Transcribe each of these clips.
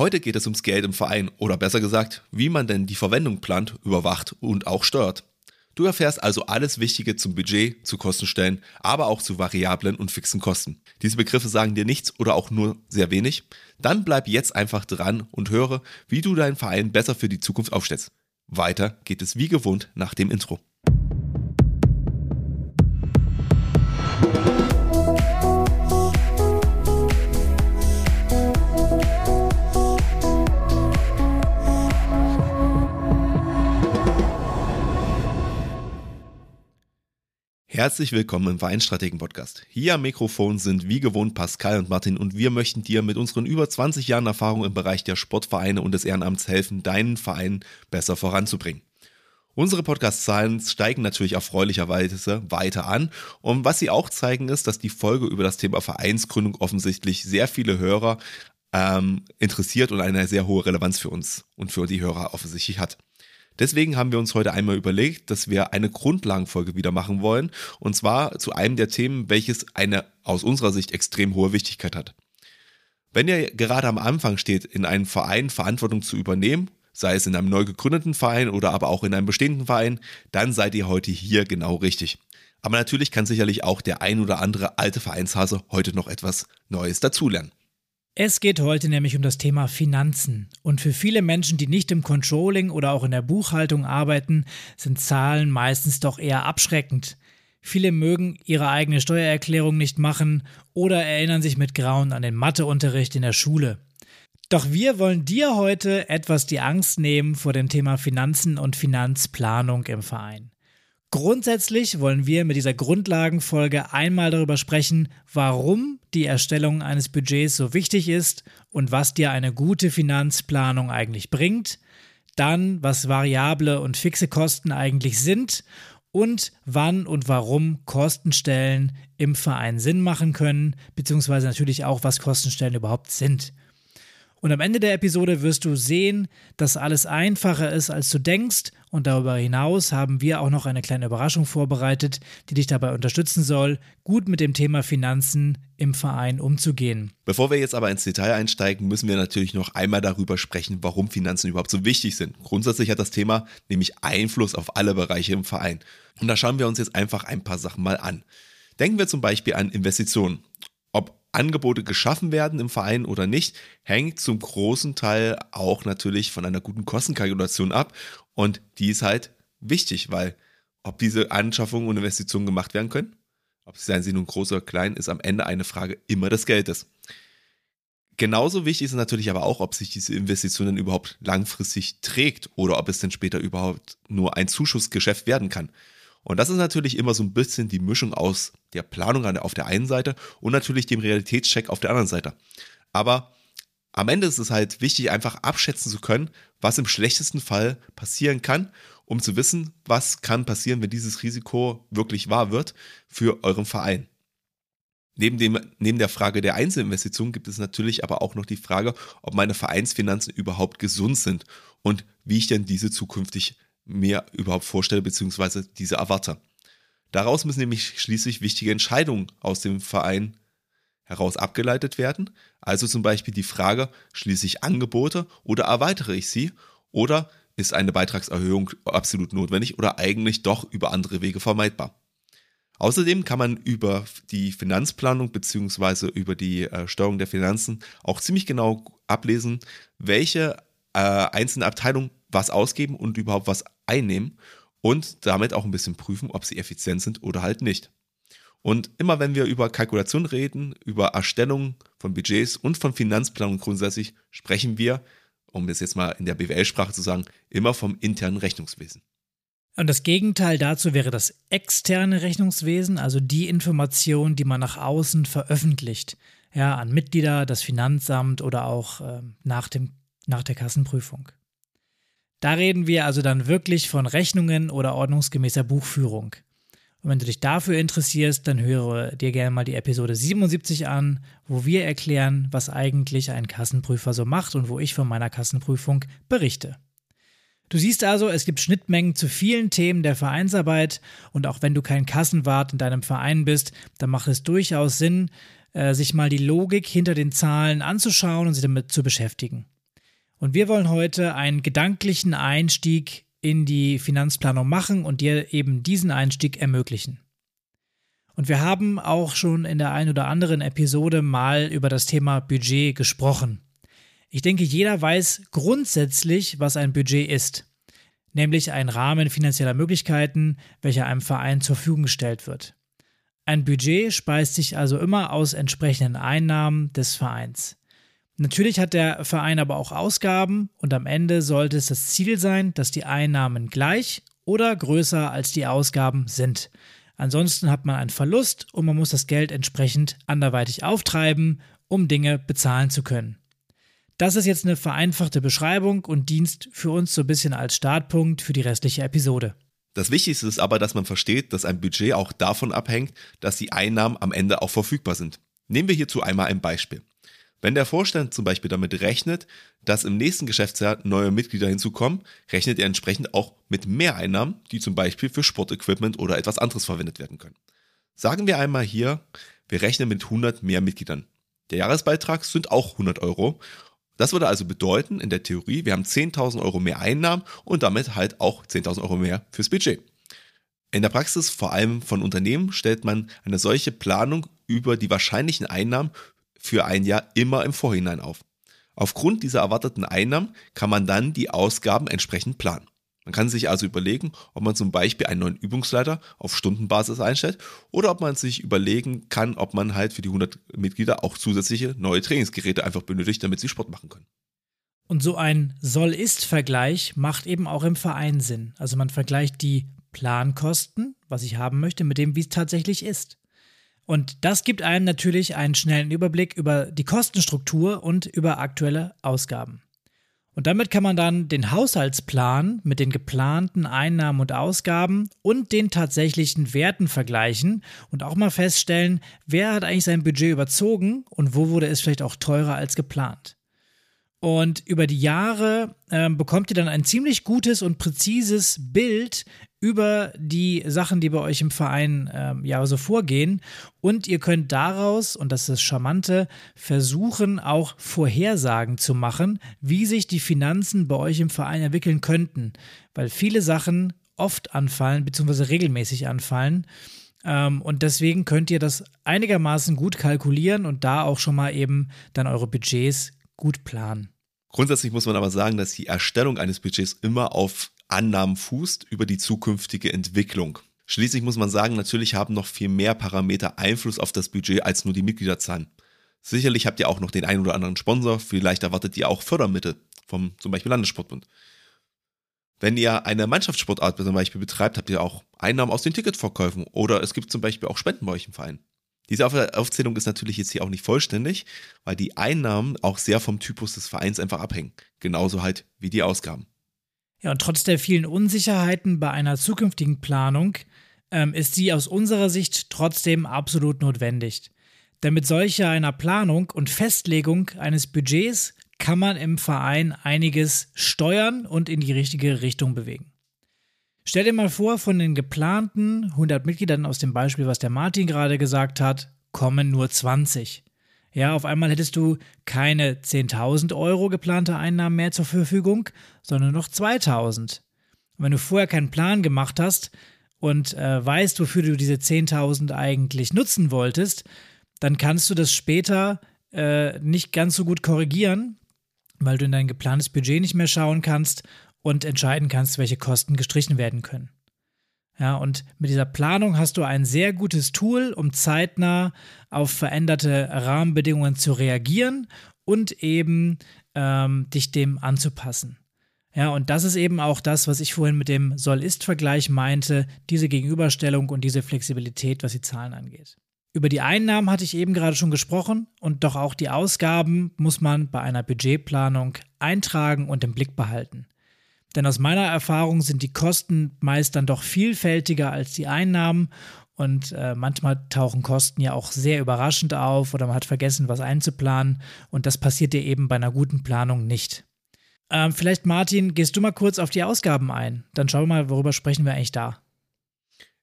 Heute geht es ums Geld im Verein oder besser gesagt, wie man denn die Verwendung plant, überwacht und auch steuert. Du erfährst also alles Wichtige zum Budget, zu Kostenstellen, aber auch zu variablen und fixen Kosten. Diese Begriffe sagen dir nichts oder auch nur sehr wenig? Dann bleib jetzt einfach dran und höre, wie du deinen Verein besser für die Zukunft aufstellst. Weiter geht es wie gewohnt nach dem Intro. Herzlich willkommen im Vereinstrategen Podcast. Hier am Mikrofon sind wie gewohnt Pascal und Martin und wir möchten dir mit unseren über 20 Jahren Erfahrung im Bereich der Sportvereine und des Ehrenamts helfen, deinen Verein besser voranzubringen. Unsere Podcast-Zahlen steigen natürlich erfreulicherweise weiter an und was sie auch zeigen ist, dass die Folge über das Thema Vereinsgründung offensichtlich sehr viele Hörer ähm, interessiert und eine sehr hohe Relevanz für uns und für die Hörer offensichtlich hat. Deswegen haben wir uns heute einmal überlegt, dass wir eine Grundlagenfolge wieder machen wollen. Und zwar zu einem der Themen, welches eine aus unserer Sicht extrem hohe Wichtigkeit hat. Wenn ihr gerade am Anfang steht, in einem Verein Verantwortung zu übernehmen, sei es in einem neu gegründeten Verein oder aber auch in einem bestehenden Verein, dann seid ihr heute hier genau richtig. Aber natürlich kann sicherlich auch der ein oder andere alte Vereinshase heute noch etwas Neues dazulernen. Es geht heute nämlich um das Thema Finanzen. Und für viele Menschen, die nicht im Controlling oder auch in der Buchhaltung arbeiten, sind Zahlen meistens doch eher abschreckend. Viele mögen ihre eigene Steuererklärung nicht machen oder erinnern sich mit Grauen an den Matheunterricht in der Schule. Doch wir wollen dir heute etwas die Angst nehmen vor dem Thema Finanzen und Finanzplanung im Verein. Grundsätzlich wollen wir mit dieser Grundlagenfolge einmal darüber sprechen, warum die Erstellung eines Budgets so wichtig ist und was dir eine gute Finanzplanung eigentlich bringt, dann was variable und fixe Kosten eigentlich sind und wann und warum Kostenstellen im Verein Sinn machen können, beziehungsweise natürlich auch, was Kostenstellen überhaupt sind. Und am Ende der Episode wirst du sehen, dass alles einfacher ist, als du denkst. Und darüber hinaus haben wir auch noch eine kleine Überraschung vorbereitet, die dich dabei unterstützen soll, gut mit dem Thema Finanzen im Verein umzugehen. Bevor wir jetzt aber ins Detail einsteigen, müssen wir natürlich noch einmal darüber sprechen, warum Finanzen überhaupt so wichtig sind. Grundsätzlich hat das Thema nämlich Einfluss auf alle Bereiche im Verein. Und da schauen wir uns jetzt einfach ein paar Sachen mal an. Denken wir zum Beispiel an Investitionen. Angebote geschaffen werden im Verein oder nicht, hängt zum großen Teil auch natürlich von einer guten Kostenkalkulation ab. Und die ist halt wichtig, weil ob diese Anschaffungen und Investitionen gemacht werden können, ob sie seien sie nun groß oder klein, ist am Ende eine Frage immer des Geldes. Genauso wichtig ist natürlich aber auch, ob sich diese Investition überhaupt langfristig trägt oder ob es denn später überhaupt nur ein Zuschussgeschäft werden kann. Und das ist natürlich immer so ein bisschen die Mischung aus der Planung auf der einen Seite und natürlich dem Realitätscheck auf der anderen Seite. Aber am Ende ist es halt wichtig, einfach abschätzen zu können, was im schlechtesten Fall passieren kann, um zu wissen, was kann passieren, wenn dieses Risiko wirklich wahr wird für euren Verein. Neben, dem, neben der Frage der Einzelinvestition gibt es natürlich aber auch noch die Frage, ob meine Vereinsfinanzen überhaupt gesund sind und wie ich denn diese zukünftig mir überhaupt vorstelle, beziehungsweise diese erwarte. Daraus müssen nämlich schließlich wichtige Entscheidungen aus dem Verein heraus abgeleitet werden. Also zum Beispiel die Frage, schließe ich Angebote oder erweitere ich sie? Oder ist eine Beitragserhöhung absolut notwendig oder eigentlich doch über andere Wege vermeidbar? Außerdem kann man über die Finanzplanung beziehungsweise über die äh, Steuerung der Finanzen auch ziemlich genau ablesen, welche äh, einzelne Abteilung was ausgeben und überhaupt was einnehmen und damit auch ein bisschen prüfen, ob sie effizient sind oder halt nicht. Und immer wenn wir über Kalkulation reden, über Erstellung von Budgets und von Finanzplanung grundsätzlich, sprechen wir, um das jetzt mal in der BWL-Sprache zu sagen, immer vom internen Rechnungswesen. Und das Gegenteil dazu wäre das externe Rechnungswesen, also die Information, die man nach außen veröffentlicht, ja, an Mitglieder, das Finanzamt oder auch äh, nach, dem, nach der Kassenprüfung. Da reden wir also dann wirklich von Rechnungen oder ordnungsgemäßer Buchführung. Und wenn du dich dafür interessierst, dann höre dir gerne mal die Episode 77 an, wo wir erklären, was eigentlich ein Kassenprüfer so macht und wo ich von meiner Kassenprüfung berichte. Du siehst also, es gibt Schnittmengen zu vielen Themen der Vereinsarbeit und auch wenn du kein Kassenwart in deinem Verein bist, dann macht es durchaus Sinn, äh, sich mal die Logik hinter den Zahlen anzuschauen und sich damit zu beschäftigen. Und wir wollen heute einen gedanklichen Einstieg in die Finanzplanung machen und dir eben diesen Einstieg ermöglichen. Und wir haben auch schon in der einen oder anderen Episode mal über das Thema Budget gesprochen. Ich denke, jeder weiß grundsätzlich, was ein Budget ist, nämlich ein Rahmen finanzieller Möglichkeiten, welcher einem Verein zur Verfügung gestellt wird. Ein Budget speist sich also immer aus entsprechenden Einnahmen des Vereins. Natürlich hat der Verein aber auch Ausgaben und am Ende sollte es das Ziel sein, dass die Einnahmen gleich oder größer als die Ausgaben sind. Ansonsten hat man einen Verlust und man muss das Geld entsprechend anderweitig auftreiben, um Dinge bezahlen zu können. Das ist jetzt eine vereinfachte Beschreibung und Dienst für uns so ein bisschen als Startpunkt für die restliche Episode. Das Wichtigste ist aber, dass man versteht, dass ein Budget auch davon abhängt, dass die Einnahmen am Ende auch verfügbar sind. Nehmen wir hierzu einmal ein Beispiel. Wenn der Vorstand zum Beispiel damit rechnet, dass im nächsten Geschäftsjahr neue Mitglieder hinzukommen, rechnet er entsprechend auch mit Mehreinnahmen, die zum Beispiel für Sportequipment oder etwas anderes verwendet werden können. Sagen wir einmal hier, wir rechnen mit 100 mehr Mitgliedern. Der Jahresbeitrag sind auch 100 Euro. Das würde also bedeuten, in der Theorie, wir haben 10.000 Euro mehr Einnahmen und damit halt auch 10.000 Euro mehr fürs Budget. In der Praxis, vor allem von Unternehmen, stellt man eine solche Planung über die wahrscheinlichen Einnahmen für ein Jahr immer im Vorhinein auf. Aufgrund dieser erwarteten Einnahmen kann man dann die Ausgaben entsprechend planen. Man kann sich also überlegen, ob man zum Beispiel einen neuen Übungsleiter auf Stundenbasis einstellt oder ob man sich überlegen kann, ob man halt für die 100 Mitglieder auch zusätzliche neue Trainingsgeräte einfach benötigt, damit sie Sport machen können. Und so ein Soll-Ist-Vergleich macht eben auch im Verein Sinn. Also man vergleicht die Plankosten, was ich haben möchte, mit dem, wie es tatsächlich ist. Und das gibt einem natürlich einen schnellen Überblick über die Kostenstruktur und über aktuelle Ausgaben. Und damit kann man dann den Haushaltsplan mit den geplanten Einnahmen und Ausgaben und den tatsächlichen Werten vergleichen und auch mal feststellen, wer hat eigentlich sein Budget überzogen und wo wurde es vielleicht auch teurer als geplant. Und über die Jahre äh, bekommt ihr dann ein ziemlich gutes und präzises Bild über die Sachen, die bei euch im Verein äh, ja so vorgehen. Und ihr könnt daraus, und das ist das Charmante, versuchen auch Vorhersagen zu machen, wie sich die Finanzen bei euch im Verein entwickeln könnten. Weil viele Sachen oft anfallen, beziehungsweise regelmäßig anfallen. Ähm, und deswegen könnt ihr das einigermaßen gut kalkulieren und da auch schon mal eben dann eure Budgets gut planen. Grundsätzlich muss man aber sagen, dass die Erstellung eines Budgets immer auf Annahmen fußt über die zukünftige Entwicklung. Schließlich muss man sagen, natürlich haben noch viel mehr Parameter Einfluss auf das Budget als nur die Mitgliederzahlen. Sicherlich habt ihr auch noch den einen oder anderen Sponsor, vielleicht erwartet ihr auch Fördermittel vom zum Beispiel Landessportbund. Wenn ihr eine Mannschaftssportart zum Beispiel betreibt, habt ihr auch Einnahmen aus den Ticketverkäufen oder es gibt zum Beispiel auch Spenden bei euch im Verein. Diese Aufzählung ist natürlich jetzt hier auch nicht vollständig, weil die Einnahmen auch sehr vom Typus des Vereins einfach abhängen. Genauso halt wie die Ausgaben. Ja, und trotz der vielen Unsicherheiten bei einer zukünftigen Planung ähm, ist sie aus unserer Sicht trotzdem absolut notwendig. Denn mit solcher einer Planung und Festlegung eines Budgets kann man im Verein einiges steuern und in die richtige Richtung bewegen. Stell dir mal vor, von den geplanten 100 Mitgliedern aus dem Beispiel, was der Martin gerade gesagt hat, kommen nur 20. Ja, auf einmal hättest du keine 10.000 Euro geplante Einnahmen mehr zur Verfügung, sondern noch 2.000. Und wenn du vorher keinen Plan gemacht hast und äh, weißt, wofür du diese 10.000 eigentlich nutzen wolltest, dann kannst du das später äh, nicht ganz so gut korrigieren, weil du in dein geplantes Budget nicht mehr schauen kannst und entscheiden kannst, welche Kosten gestrichen werden können. Ja, und mit dieser Planung hast du ein sehr gutes Tool, um zeitnah auf veränderte Rahmenbedingungen zu reagieren und eben ähm, dich dem anzupassen. Ja, und das ist eben auch das, was ich vorhin mit dem Soll-Ist-Vergleich meinte, diese Gegenüberstellung und diese Flexibilität, was die Zahlen angeht. Über die Einnahmen hatte ich eben gerade schon gesprochen und doch auch die Ausgaben muss man bei einer Budgetplanung eintragen und im Blick behalten. Denn aus meiner Erfahrung sind die Kosten meist dann doch vielfältiger als die Einnahmen und äh, manchmal tauchen Kosten ja auch sehr überraschend auf oder man hat vergessen, was einzuplanen und das passiert dir eben bei einer guten Planung nicht. Ähm, vielleicht, Martin, gehst du mal kurz auf die Ausgaben ein. Dann schauen wir mal, worüber sprechen wir eigentlich da.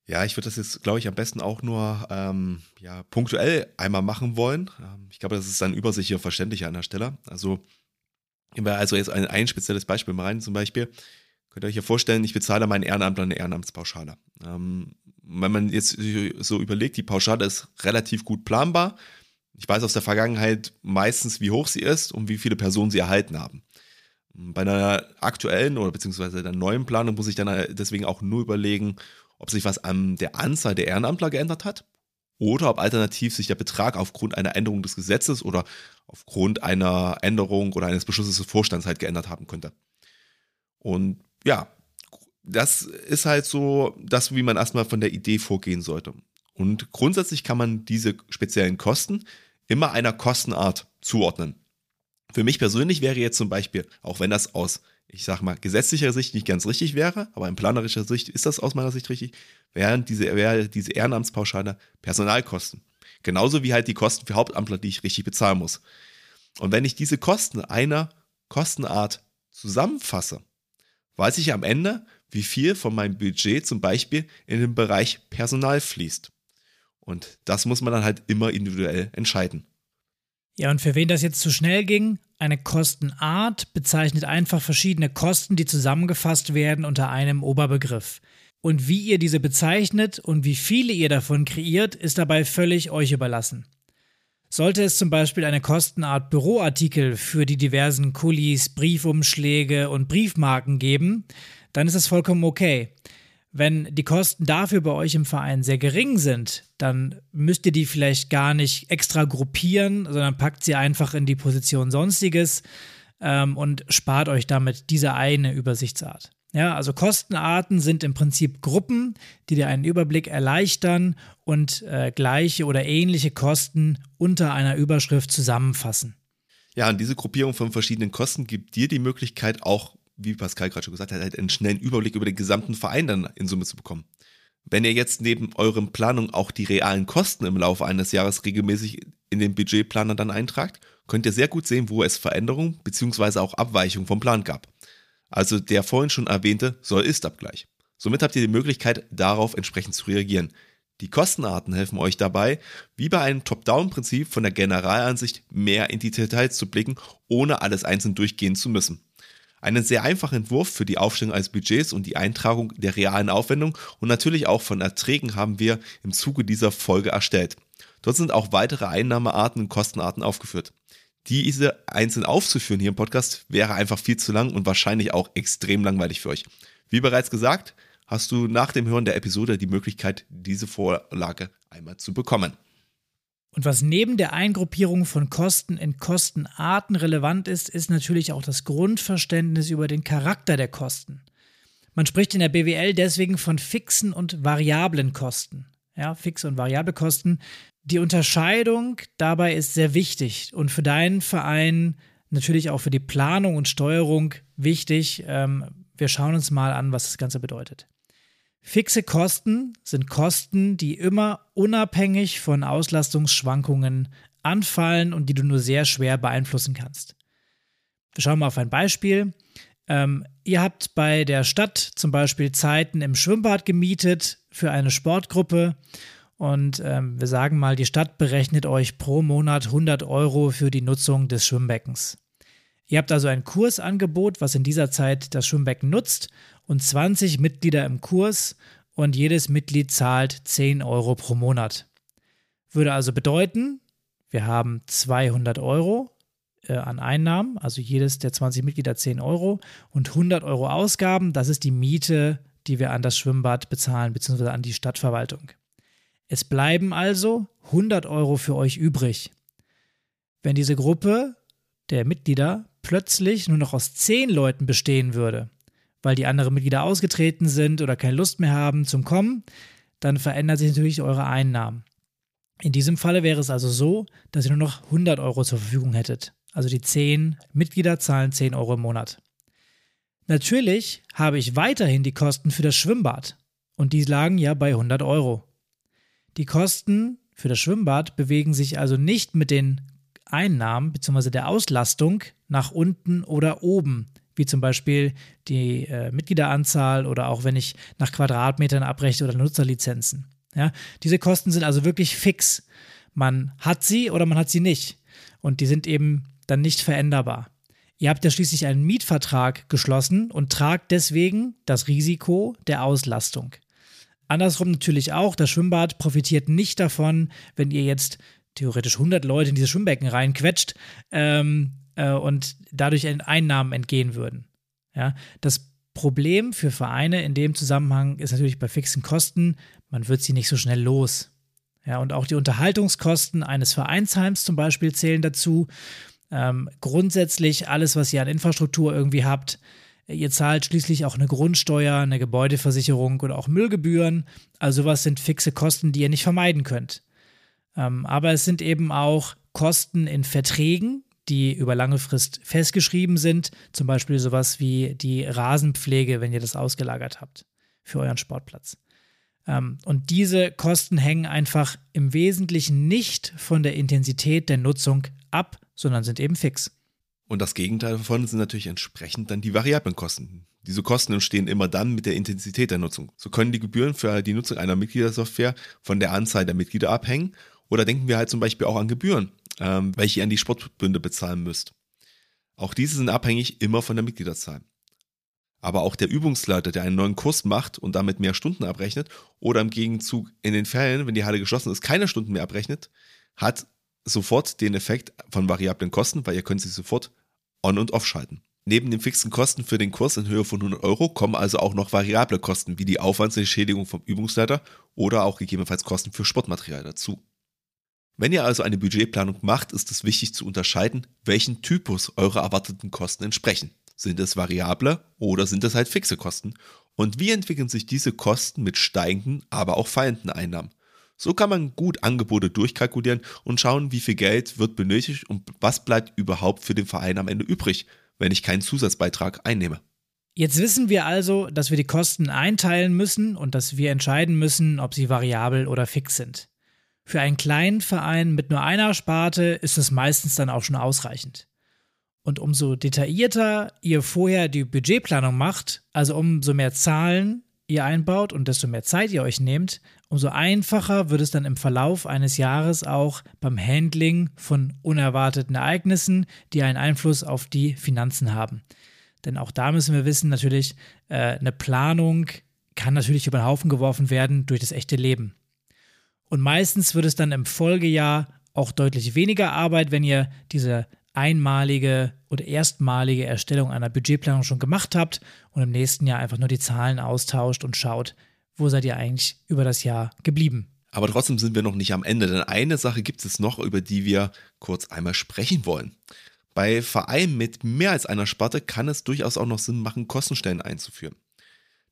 Ja, ich würde das jetzt, glaube ich, am besten auch nur ähm, ja, punktuell einmal machen wollen. Ähm, ich glaube, das ist dann übersichtlicher verständlicher an der Stelle. Also Wir also jetzt ein, ein spezielles Beispiel mal rein, zum Beispiel. Könnt ihr euch ja vorstellen, ich bezahle meinen Ehrenamtler eine Ehrenamtspauschale. Ähm, wenn man jetzt so überlegt, die Pauschale ist relativ gut planbar. Ich weiß aus der Vergangenheit meistens, wie hoch sie ist und wie viele Personen sie erhalten haben. Bei einer aktuellen oder beziehungsweise der neuen Planung muss ich dann deswegen auch nur überlegen, ob sich was an der Anzahl der Ehrenamtler geändert hat oder ob alternativ sich der Betrag aufgrund einer Änderung des Gesetzes oder aufgrund einer Änderung oder eines Beschlusses des Vorstands halt geändert haben könnte. Und ja, das ist halt so das, wie man erstmal von der Idee vorgehen sollte. Und grundsätzlich kann man diese speziellen Kosten immer einer Kostenart zuordnen. Für mich persönlich wäre jetzt zum Beispiel, auch wenn das aus, ich sag mal, gesetzlicher Sicht nicht ganz richtig wäre, aber in planerischer Sicht ist das aus meiner Sicht richtig, wären diese, wäre diese Ehrenamtspauschale Personalkosten. Genauso wie halt die Kosten für Hauptamtler, die ich richtig bezahlen muss. Und wenn ich diese Kosten einer Kostenart zusammenfasse, weiß ich am Ende, wie viel von meinem Budget zum Beispiel in den Bereich Personal fließt. Und das muss man dann halt immer individuell entscheiden. Ja, und für wen das jetzt zu schnell ging, eine Kostenart bezeichnet einfach verschiedene Kosten, die zusammengefasst werden unter einem Oberbegriff. Und wie ihr diese bezeichnet und wie viele ihr davon kreiert, ist dabei völlig euch überlassen. Sollte es zum Beispiel eine Kostenart Büroartikel für die diversen Kulis, Briefumschläge und Briefmarken geben, dann ist das vollkommen okay. Wenn die Kosten dafür bei euch im Verein sehr gering sind, dann müsst ihr die vielleicht gar nicht extra gruppieren, sondern packt sie einfach in die Position Sonstiges ähm, und spart euch damit diese eine Übersichtsart. Ja, also Kostenarten sind im Prinzip Gruppen, die dir einen Überblick erleichtern und äh, gleiche oder ähnliche Kosten unter einer Überschrift zusammenfassen. Ja, und diese Gruppierung von verschiedenen Kosten gibt dir die Möglichkeit, auch wie Pascal gerade schon gesagt hat, halt einen schnellen Überblick über den gesamten Verein dann in Summe zu bekommen. Wenn ihr jetzt neben euren Planungen auch die realen Kosten im Laufe eines Jahres regelmäßig in den Budgetplaner dann eintragt, könnt ihr sehr gut sehen, wo es Veränderungen bzw. auch Abweichungen vom Plan gab. Also der vorhin schon erwähnte Soll-Ist-Abgleich. Somit habt ihr die Möglichkeit, darauf entsprechend zu reagieren. Die Kostenarten helfen euch dabei, wie bei einem Top-Down-Prinzip von der Generalansicht mehr in die Details zu blicken, ohne alles einzeln durchgehen zu müssen. Einen sehr einfachen Entwurf für die Aufstellung eines Budgets und die Eintragung der realen Aufwendung und natürlich auch von Erträgen haben wir im Zuge dieser Folge erstellt. Dort sind auch weitere Einnahmearten und Kostenarten aufgeführt. Diese einzeln aufzuführen hier im Podcast wäre einfach viel zu lang und wahrscheinlich auch extrem langweilig für euch. Wie bereits gesagt, hast du nach dem Hören der Episode die Möglichkeit, diese Vorlage einmal zu bekommen. Und was neben der Eingruppierung von Kosten in Kostenarten relevant ist, ist natürlich auch das Grundverständnis über den Charakter der Kosten. Man spricht in der BWL deswegen von fixen und variablen Kosten. Ja, fixe und variable Kosten. Die Unterscheidung dabei ist sehr wichtig und für deinen Verein natürlich auch für die Planung und Steuerung wichtig. Ähm, wir schauen uns mal an, was das Ganze bedeutet. Fixe Kosten sind Kosten, die immer unabhängig von Auslastungsschwankungen anfallen und die du nur sehr schwer beeinflussen kannst. Wir schauen mal auf ein Beispiel. Ähm, ihr habt bei der Stadt zum Beispiel Zeiten im Schwimmbad gemietet für eine Sportgruppe und ähm, wir sagen mal, die Stadt berechnet euch pro Monat 100 Euro für die Nutzung des Schwimmbeckens. Ihr habt also ein Kursangebot, was in dieser Zeit das Schwimmbecken nutzt und 20 Mitglieder im Kurs und jedes Mitglied zahlt 10 Euro pro Monat. Würde also bedeuten, wir haben 200 Euro äh, an Einnahmen, also jedes der 20 Mitglieder 10 Euro und 100 Euro Ausgaben, das ist die Miete, die wir an das Schwimmbad bezahlen, beziehungsweise an die Stadtverwaltung. Es bleiben also 100 Euro für euch übrig. Wenn diese Gruppe der Mitglieder plötzlich nur noch aus 10 Leuten bestehen würde, weil die anderen Mitglieder ausgetreten sind oder keine Lust mehr haben zum Kommen, dann verändert sich natürlich eure Einnahmen. In diesem Falle wäre es also so, dass ihr nur noch 100 Euro zur Verfügung hättet. Also die 10 Mitglieder zahlen 10 Euro im Monat. Natürlich habe ich weiterhin die Kosten für das Schwimmbad und die lagen ja bei 100 Euro. Die Kosten für das Schwimmbad bewegen sich also nicht mit den Einnahmen bzw. der Auslastung nach unten oder oben, wie zum Beispiel die äh, Mitgliederanzahl oder auch wenn ich nach Quadratmetern abrechne oder Nutzerlizenzen. Ja, diese Kosten sind also wirklich fix. Man hat sie oder man hat sie nicht. Und die sind eben dann nicht veränderbar. Ihr habt ja schließlich einen Mietvertrag geschlossen und tragt deswegen das Risiko der Auslastung. Andersrum natürlich auch, das Schwimmbad profitiert nicht davon, wenn ihr jetzt theoretisch 100 Leute in diese Schwimmbecken reinquetscht ähm, äh, und dadurch Einnahmen entgehen würden. Ja, das Problem für Vereine in dem Zusammenhang ist natürlich bei fixen Kosten, man wird sie nicht so schnell los. Ja, und auch die Unterhaltungskosten eines Vereinsheims zum Beispiel zählen dazu. Ähm, grundsätzlich alles, was ihr an Infrastruktur irgendwie habt, Ihr zahlt schließlich auch eine Grundsteuer, eine Gebäudeversicherung oder auch Müllgebühren. Also was sind fixe Kosten, die ihr nicht vermeiden könnt. Ähm, aber es sind eben auch Kosten in Verträgen, die über lange Frist festgeschrieben sind. Zum Beispiel sowas wie die Rasenpflege, wenn ihr das ausgelagert habt für euren Sportplatz. Ähm, und diese Kosten hängen einfach im Wesentlichen nicht von der Intensität der Nutzung ab, sondern sind eben fix. Und das Gegenteil davon sind natürlich entsprechend dann die variablen Kosten. Diese Kosten entstehen immer dann mit der Intensität der Nutzung. So können die Gebühren für die Nutzung einer Mitgliedersoftware von der Anzahl der Mitglieder abhängen. Oder denken wir halt zum Beispiel auch an Gebühren, ähm, welche ihr an die Sportbünde bezahlen müsst. Auch diese sind abhängig immer von der Mitgliederzahl. Aber auch der Übungsleiter, der einen neuen Kurs macht und damit mehr Stunden abrechnet, oder im Gegenzug in den Fällen, wenn die Halle geschlossen ist, keine Stunden mehr abrechnet, hat sofort den Effekt von variablen Kosten, weil ihr könnt sie sofort on- und off-schalten. Neben den fixen Kosten für den Kurs in Höhe von 100 Euro kommen also auch noch variable Kosten wie die Aufwandsentschädigung vom Übungsleiter oder auch gegebenenfalls Kosten für Sportmaterial dazu. Wenn ihr also eine Budgetplanung macht, ist es wichtig zu unterscheiden, welchen Typus eure erwarteten Kosten entsprechen. Sind es variable oder sind es halt fixe Kosten? Und wie entwickeln sich diese Kosten mit steigenden, aber auch fallenden Einnahmen? So kann man gut Angebote durchkalkulieren und schauen, wie viel Geld wird benötigt und was bleibt überhaupt für den Verein am Ende übrig, wenn ich keinen Zusatzbeitrag einnehme. Jetzt wissen wir also, dass wir die Kosten einteilen müssen und dass wir entscheiden müssen, ob sie variabel oder fix sind. Für einen kleinen Verein mit nur einer Sparte ist es meistens dann auch schon ausreichend. Und umso detaillierter ihr vorher die Budgetplanung macht, also umso mehr Zahlen ihr einbaut und desto mehr Zeit ihr euch nehmt, umso einfacher wird es dann im Verlauf eines Jahres auch beim Handling von unerwarteten Ereignissen, die einen Einfluss auf die Finanzen haben. Denn auch da müssen wir wissen, natürlich, äh, eine Planung kann natürlich über den Haufen geworfen werden durch das echte Leben. Und meistens wird es dann im Folgejahr auch deutlich weniger Arbeit, wenn ihr diese einmalige oder erstmalige Erstellung einer Budgetplanung schon gemacht habt und im nächsten Jahr einfach nur die Zahlen austauscht und schaut, wo seid ihr eigentlich über das Jahr geblieben. Aber trotzdem sind wir noch nicht am Ende, denn eine Sache gibt es noch, über die wir kurz einmal sprechen wollen. Bei Vereinen mit mehr als einer Sparte kann es durchaus auch noch Sinn machen, Kostenstellen einzuführen.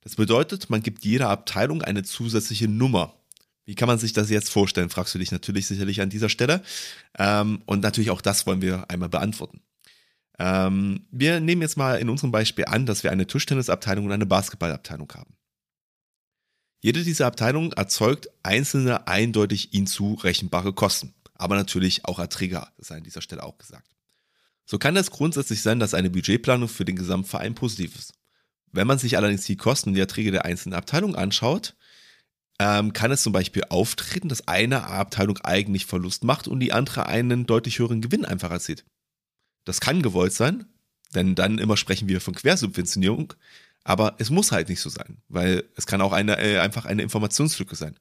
Das bedeutet, man gibt jeder Abteilung eine zusätzliche Nummer. Wie kann man sich das jetzt vorstellen, fragst du dich natürlich sicherlich an dieser Stelle. Ähm, und natürlich auch das wollen wir einmal beantworten. Ähm, wir nehmen jetzt mal in unserem Beispiel an, dass wir eine Tischtennisabteilung und eine Basketballabteilung haben. Jede dieser Abteilungen erzeugt einzelne eindeutig ihnen zurechenbare Kosten, aber natürlich auch Erträge, das sei an dieser Stelle auch gesagt. So kann es grundsätzlich sein, dass eine Budgetplanung für den Gesamtverein positiv ist. Wenn man sich allerdings die Kosten und die Erträge der einzelnen Abteilungen anschaut, ähm, kann es zum Beispiel auftreten, dass eine Abteilung eigentlich Verlust macht und die andere einen deutlich höheren Gewinn einfach erzielt. Das kann gewollt sein, denn dann immer sprechen wir von Quersubventionierung, aber es muss halt nicht so sein, weil es kann auch eine, äh, einfach eine Informationslücke sein.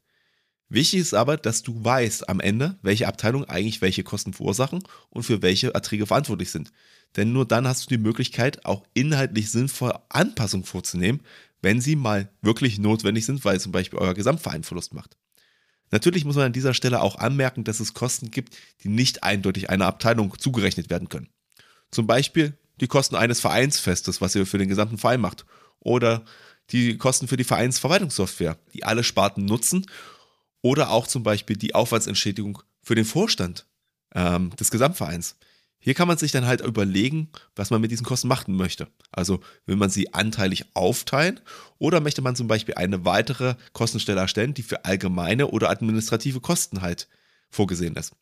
Wichtig ist aber, dass du weißt am Ende, welche Abteilungen eigentlich welche Kosten verursachen und für welche Erträge verantwortlich sind. Denn nur dann hast du die Möglichkeit, auch inhaltlich sinnvolle Anpassungen vorzunehmen, wenn sie mal wirklich notwendig sind, weil zum Beispiel euer Gesamtverein Verlust macht. Natürlich muss man an dieser Stelle auch anmerken, dass es Kosten gibt, die nicht eindeutig einer Abteilung zugerechnet werden können. Zum Beispiel die Kosten eines Vereinsfestes, was ihr für den gesamten Verein macht. Oder die Kosten für die Vereinsverwaltungssoftware, die alle Sparten nutzen. Oder auch zum Beispiel die Aufwandsentschädigung für den Vorstand ähm, des Gesamtvereins. Hier kann man sich dann halt überlegen, was man mit diesen Kosten machen möchte. Also will man sie anteilig aufteilen oder möchte man zum Beispiel eine weitere Kostenstelle erstellen, die für allgemeine oder administrative Kosten halt vorgesehen ist.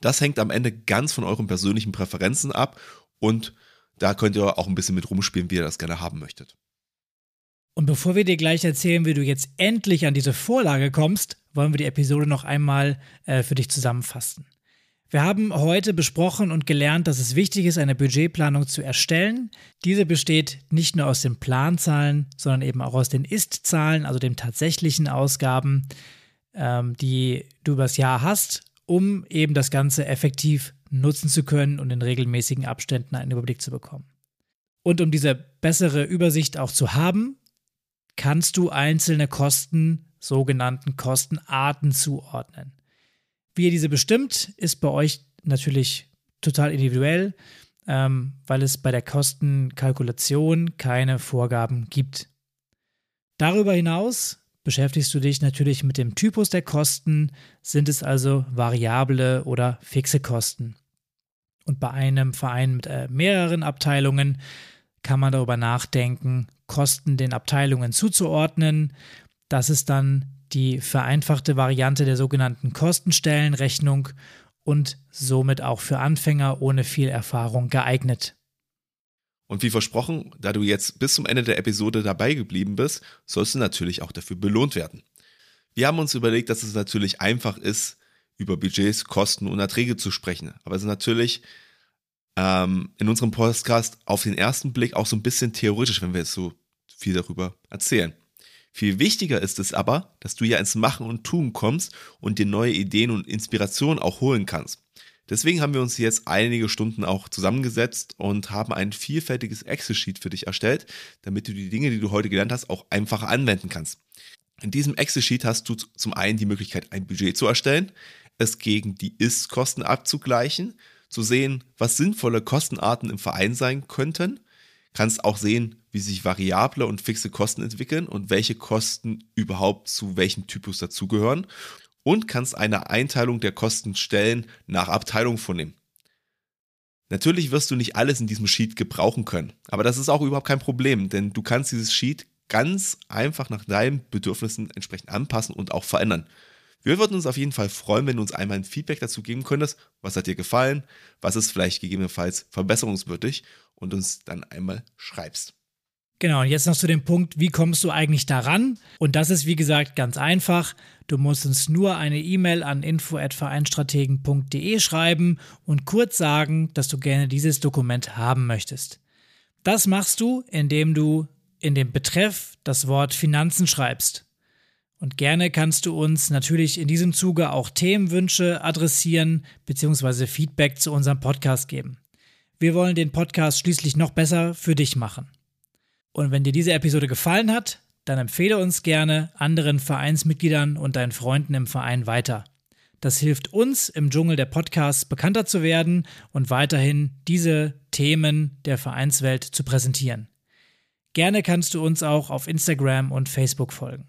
Das hängt am Ende ganz von euren persönlichen Präferenzen ab und da könnt ihr auch ein bisschen mit rumspielen, wie ihr das gerne haben möchtet. Und bevor wir dir gleich erzählen, wie du jetzt endlich an diese Vorlage kommst, wollen wir die Episode noch einmal äh, für dich zusammenfassen. Wir haben heute besprochen und gelernt, dass es wichtig ist, eine Budgetplanung zu erstellen. Diese besteht nicht nur aus den Planzahlen, sondern eben auch aus den Ist-Zahlen, also den tatsächlichen Ausgaben, ähm, die du übers Jahr hast, um eben das Ganze effektiv nutzen zu können und in regelmäßigen Abständen einen Überblick zu bekommen. Und um diese bessere Übersicht auch zu haben, kannst du einzelne Kosten, sogenannten Kostenarten zuordnen. Wie ihr diese bestimmt, ist bei euch natürlich total individuell, ähm, weil es bei der Kostenkalkulation keine Vorgaben gibt. Darüber hinaus beschäftigst du dich natürlich mit dem Typus der Kosten, sind es also variable oder fixe Kosten. Und bei einem Verein mit äh, mehreren Abteilungen kann man darüber nachdenken, Kosten den Abteilungen zuzuordnen. Das ist dann die vereinfachte Variante der sogenannten Kostenstellenrechnung und somit auch für Anfänger ohne viel Erfahrung geeignet. Und wie versprochen, da du jetzt bis zum Ende der Episode dabei geblieben bist, sollst du natürlich auch dafür belohnt werden. Wir haben uns überlegt, dass es natürlich einfach ist, über Budgets, Kosten und Erträge zu sprechen. Aber es ist natürlich ähm, in unserem Podcast auf den ersten Blick auch so ein bisschen theoretisch, wenn wir jetzt so viel darüber erzählen. Viel wichtiger ist es aber, dass du ja ins Machen und Tun kommst und dir neue Ideen und Inspirationen auch holen kannst. Deswegen haben wir uns jetzt einige Stunden auch zusammengesetzt und haben ein vielfältiges Excel-Sheet für dich erstellt, damit du die Dinge, die du heute gelernt hast, auch einfacher anwenden kannst. In diesem Excel-Sheet hast du zum einen die Möglichkeit, ein Budget zu erstellen, es gegen die Ist-Kosten abzugleichen, zu sehen, was sinnvolle Kostenarten im Verein sein könnten kannst auch sehen, wie sich variable und fixe Kosten entwickeln und welche Kosten überhaupt zu welchem Typus dazugehören und kannst eine Einteilung der Kostenstellen nach Abteilung vornehmen. Natürlich wirst du nicht alles in diesem Sheet gebrauchen können, aber das ist auch überhaupt kein Problem, denn du kannst dieses Sheet ganz einfach nach deinen Bedürfnissen entsprechend anpassen und auch verändern. Wir würden uns auf jeden Fall freuen, wenn du uns einmal ein Feedback dazu geben könntest. Was hat dir gefallen? Was ist vielleicht gegebenenfalls verbesserungswürdig? Und uns dann einmal schreibst. Genau, und jetzt noch zu dem Punkt, wie kommst du eigentlich daran? Und das ist, wie gesagt, ganz einfach. Du musst uns nur eine E-Mail an info.vereinstrategen.de schreiben und kurz sagen, dass du gerne dieses Dokument haben möchtest. Das machst du, indem du in dem Betreff das Wort Finanzen schreibst. Und gerne kannst du uns natürlich in diesem Zuge auch Themenwünsche adressieren bzw. Feedback zu unserem Podcast geben. Wir wollen den Podcast schließlich noch besser für dich machen. Und wenn dir diese Episode gefallen hat, dann empfehle uns gerne anderen Vereinsmitgliedern und deinen Freunden im Verein weiter. Das hilft uns im Dschungel der Podcasts bekannter zu werden und weiterhin diese Themen der Vereinswelt zu präsentieren. Gerne kannst du uns auch auf Instagram und Facebook folgen.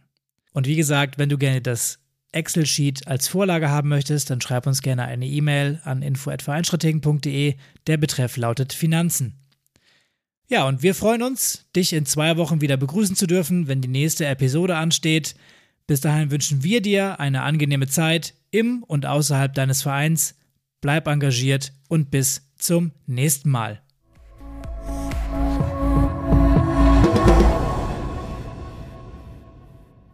Und wie gesagt, wenn du gerne das Excel-Sheet als Vorlage haben möchtest, dann schreib uns gerne eine E-Mail an info.vereinstrategen.de. Der Betreff lautet Finanzen. Ja, und wir freuen uns, dich in zwei Wochen wieder begrüßen zu dürfen, wenn die nächste Episode ansteht. Bis dahin wünschen wir dir eine angenehme Zeit im und außerhalb deines Vereins. Bleib engagiert und bis zum nächsten Mal.